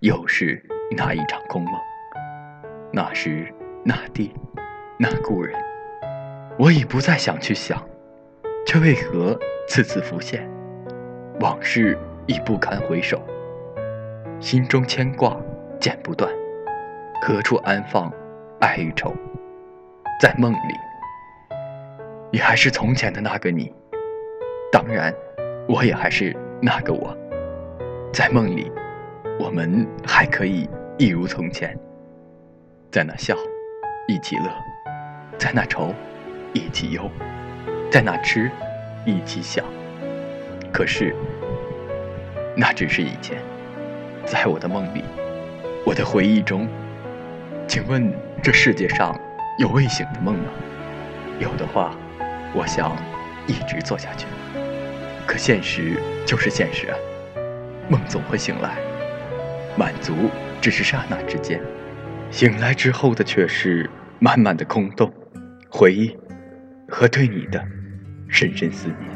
又是那一场空梦。那时那地那故人，我已不再想去想，却为何次次浮现？往事已不堪回首，心中牵挂剪不断，何处安放爱与愁？在梦里，你还是从前的那个你，当然，我也还是那个我。在梦里，我们还可以一如从前，在那笑，一起乐；在那愁，一起忧；在那吃，一起想。可是，那只是以前，在我的梦里，我的回忆中。请问，这世界上有未醒的梦吗？有的话，我想一直做下去。可现实就是现实啊。梦总会醒来，满足只是刹那之间，醒来之后的却是满满的空洞、回忆和对你的深深思念。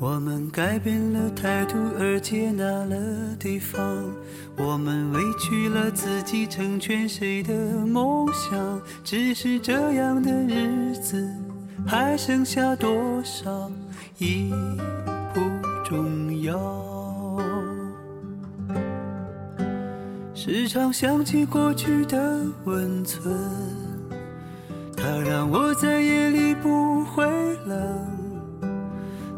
我们改变了态度而接纳了对方，我们委屈了自己成全谁的梦想？只是这样的日子还剩下多少已不重要。时常想起过去的温存，它让我在夜里不会冷。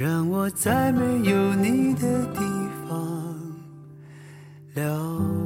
让我在没有你的地方疗伤。